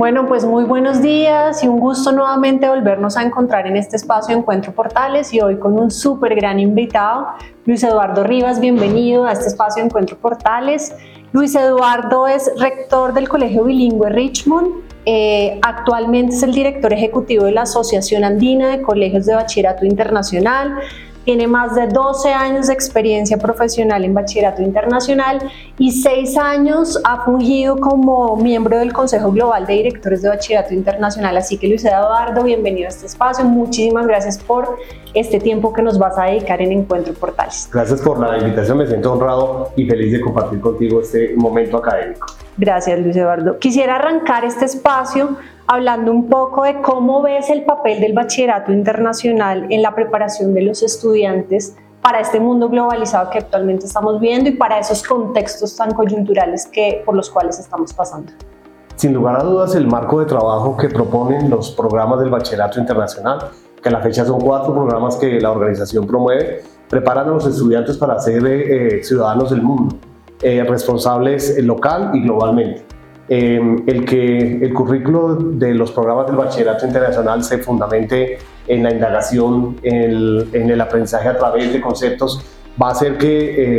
Bueno, pues muy buenos días y un gusto nuevamente volvernos a encontrar en este espacio Encuentro Portales y hoy con un súper gran invitado, Luis Eduardo Rivas, bienvenido a este espacio Encuentro Portales. Luis Eduardo es rector del Colegio Bilingüe Richmond, eh, actualmente es el director ejecutivo de la Asociación Andina de Colegios de Bachillerato Internacional, tiene más de 12 años de experiencia profesional en bachillerato internacional y 6 años ha fungido como miembro del Consejo Global de Directores de Bachillerato Internacional. Así que Luis Eduardo, bienvenido a este espacio. Muchísimas gracias por este tiempo que nos vas a dedicar en Encuentro Portales. Gracias por la invitación, me siento honrado y feliz de compartir contigo este momento académico. Gracias Luis Eduardo. Quisiera arrancar este espacio hablando un poco de cómo ves el papel del bachillerato internacional en la preparación de los estudiantes para este mundo globalizado que actualmente estamos viendo y para esos contextos tan coyunturales que, por los cuales estamos pasando. Sin lugar a dudas, el marco de trabajo que proponen los programas del bachillerato internacional, que a la fecha son cuatro programas que la organización promueve, preparan a los estudiantes para ser eh, ciudadanos del mundo, eh, responsables local y globalmente. Em, el que el currículo de los programas del bachillerato internacional se fundamente en la indagación, en el, aprendizaje a través de conceptos, va a hacer que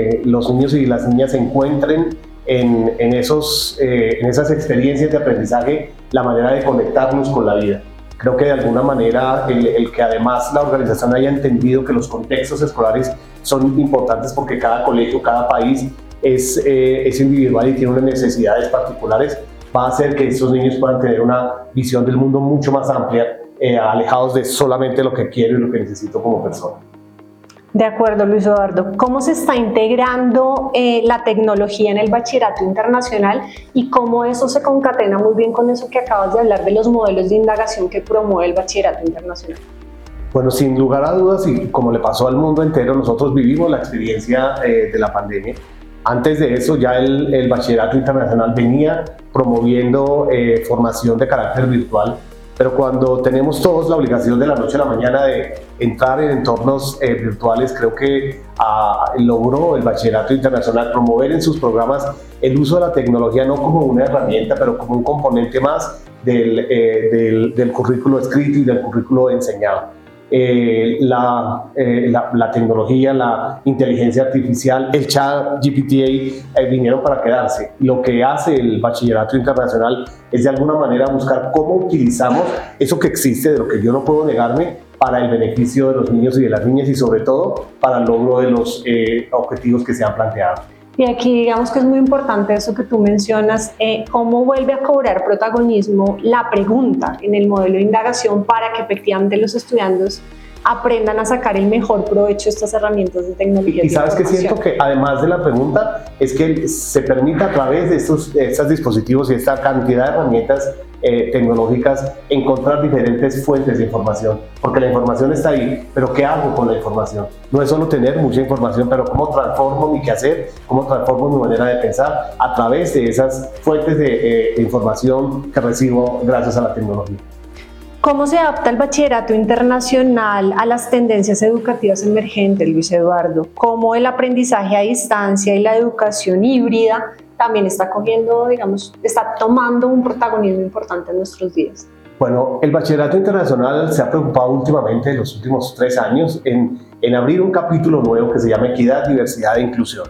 eh, los niños y las niñas encuentren en, en esos, eh, en esas experiencias de aprendizaje la manera de conectarnos con la vida. Creo que de alguna manera el, el, que además la organización haya entendido que los contextos escolares son importantes porque cada colegio, cada país es, eh, es individual y tiene unas necesidades particulares, va a hacer que estos niños puedan tener una visión del mundo mucho más amplia, eh, alejados de solamente lo que quiero y lo que necesito como persona. De acuerdo, Luis Eduardo. ¿Cómo se está integrando eh, la tecnología en el bachillerato internacional y cómo eso se concatena muy bien con eso que acabas de hablar de los modelos de indagación que promueve el bachillerato internacional? Bueno, sin lugar a dudas, y como le pasó al mundo entero, nosotros vivimos la experiencia de la pandemia antes de eso ya el, bachillerato internacional venía promoviendo eh, formación de carácter virtual, pero cuando tenemos todos la obligación de la noche a la mañana de entrar en entornos eh, virtuales, creo que ah, logró el bachillerato internacional promover en sus programas el uso de la tecnología no como una herramienta, pero como un componente más del, eh, del, del currículo escrito y del currículo enseñado. Eh, eh, la, tecnología, la inteligencia artificial, el chat GPTA eh, vinieron para quedarse. Lo que hace el bachillerato internacional es de alguna manera buscar cómo utilizamos eso que existe, de lo que yo no puedo negarme, para el beneficio de los niños y de las niñas y sobre todo para el logro de los objetivos que se han planteado. Y aquí digamos que es muy importante eso que tú mencionas, eh, cómo vuelve a cobrar protagonismo la pregunta en el modelo de indagación para que efectivamente los estudiantes aprendan a sacar el mejor provecho de estas herramientas de tecnología. Y, sabes que siento que además de la pregunta es que se permita a través de estos, estos dispositivos y esta cantidad de herramientas eh, tecnológicas encontrar diferentes fuentes de información, porque la información está ahí, pero ¿qué hago con la información? No es solo tener mucha información, pero cómo transformo mi quehacer, cómo transformo mi manera de pensar a través de esas fuentes de, eh, información que recibo gracias a la tecnología. ¿Cómo se adapta el bachillerato internacional a las tendencias educativas emergentes, Luis Eduardo? ¿Cómo el aprendizaje a distancia y la educación híbrida también está cogiendo, digamos, está tomando un protagonismo importante en nuestros días. Bueno, el bachillerato internacional se ha preocupado últimamente en los últimos tres años en, en abrir un capítulo nuevo que se llama Equidad, Diversidad e Inclusión,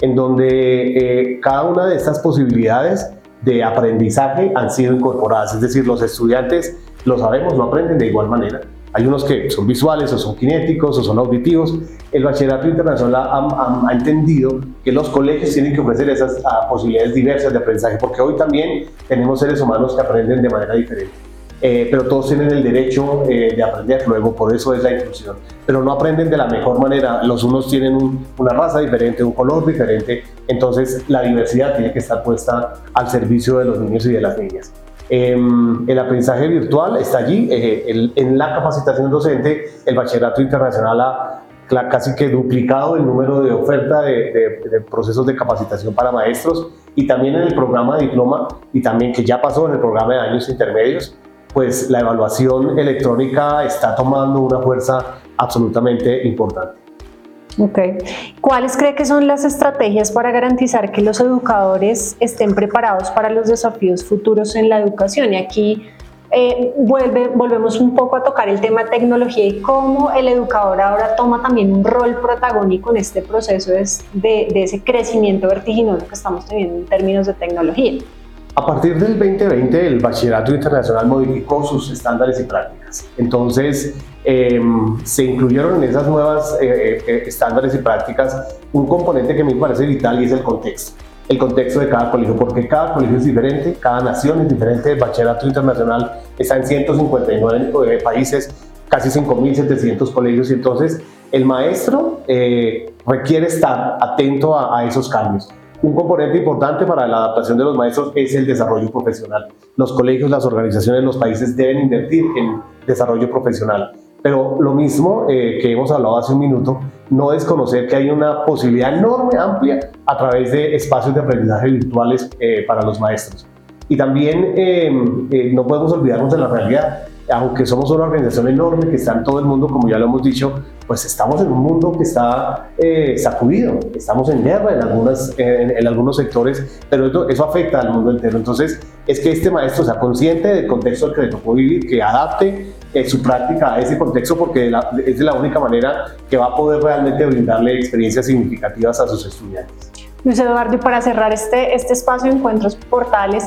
en donde eh, cada una de estas posibilidades de aprendizaje han sido incorporadas, es decir, los estudiantes, lo sabemos, no aprenden de igual manera, hay unos que son visuales o son kinéticos o son auditivos. El bachillerato internacional ha, entendido que los colegios tienen que ofrecer esas ah, posibilidades diversas de aprendizaje, porque hoy también tenemos seres humanos que aprenden de manera diferente. Eh, pero todos tienen el derecho eh, de aprender luego, por eso es la inclusión. Pero no aprenden de la mejor manera. Los unos tienen una raza diferente, un color diferente, entonces la diversidad tiene que estar puesta al servicio de los niños y de las niñas. Em, el aprendizaje virtual está allí. Eh, en la capacitación docente, el bachillerato internacional ha casi que duplicado el número de oferta de, procesos de capacitación para maestros y también en el programa de diploma y también que ya pasó en el programa de años intermedios, pues la evaluación electrónica está tomando una fuerza absolutamente importante. Ok. ¿Cuáles cree que son las estrategias para garantizar que los educadores estén preparados para los desafíos futuros en la educación? Y aquí eh, vuelve, volvemos un poco a tocar el tema de tecnología y cómo el educador ahora toma también un rol protagónico en este proceso de, de ese crecimiento vertiginoso que estamos teniendo en términos de tecnología. A partir del 2020, el Bachillerato Internacional modificó sus estándares y prácticas. Entonces, em, se incluyeron en esas nuevas eh, eh, estándares y prácticas un componente que me parece vital y es el contexto. El contexto de cada colegio, porque cada colegio es diferente, cada nación es diferente. El Bachillerato Internacional está en 159 países, casi 5.700 colegios, y entonces el maestro eh, requiere estar atento a esos cambios. Un componente importante para la adaptación de los maestros es el desarrollo profesional. Los colegios, las organizaciones, los países deben invertir en desarrollo profesional. Pero lo mismo eh, que hemos hablado hace un minuto, no es conocer que hay una posibilidad enorme, amplia, a través de espacios de aprendizaje virtuales eh, para los maestros. Y también eh, no podemos olvidarnos de la realidad aunque somos una organización enorme que está en todo el mundo, como ya lo hemos dicho, pues estamos en un mundo que está eh, sacudido, estamos en guerra en, algunas, en, algunos sectores, pero eso, afecta al mundo entero. Entonces, es que este maestro sea consciente del contexto que le tocó vivir, que adapte eh, su práctica a ese contexto, porque es la única manera que va a poder realmente brindarle experiencias significativas a sus estudiantes. Luis Eduardo, y para cerrar este, este espacio de encuentros portales,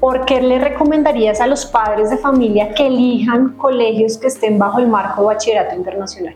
¿por qué le recomendarías a los padres de familia que elijan colegios que estén bajo el marco de bachillerato internacional?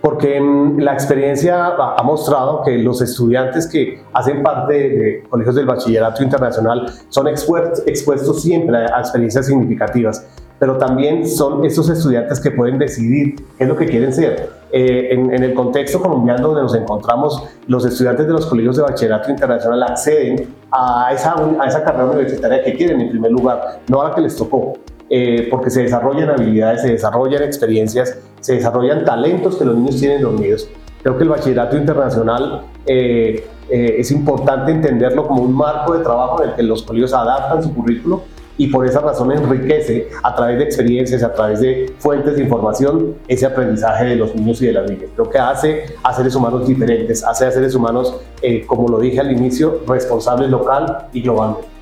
Porque mm, la experiencia ha mostrado que los estudiantes que hacen parte de colegios del bachillerato internacional son expuestos siempre a experiencias significativas pero también son esos estudiantes que pueden decidir qué es lo que quieren ser. Eh, en, el contexto colombiano donde nos encontramos, los estudiantes de los colegios de bachillerato internacional acceden a esa, a esa carrera universitaria que quieren en primer lugar, no a la que les tocó, eh, porque se desarrollan habilidades, se desarrollan experiencias, se desarrollan talentos que los niños tienen dormidos. Creo que el bachillerato internacional eh, es importante entenderlo como un marco de trabajo en el que los colegios adaptan su currículo y por esa razón enriquece a través de experiencias, a través de fuentes de información, ese aprendizaje de los niños y de las niñas. Creo que hace a seres humanos diferentes, hace a seres humanos, eh, como lo dije al inicio, responsables local y globalmente.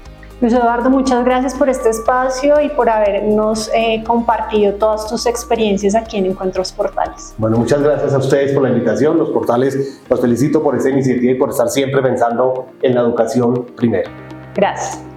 Luis Eduardo, muchas gracias por este espacio y por habernos eh, compartido todas tus experiencias aquí en Encuentros Portales. Bueno, muchas gracias a ustedes por la invitación. Los portales los felicito por esta iniciativa y por estar siempre pensando en la educación primero. Gracias.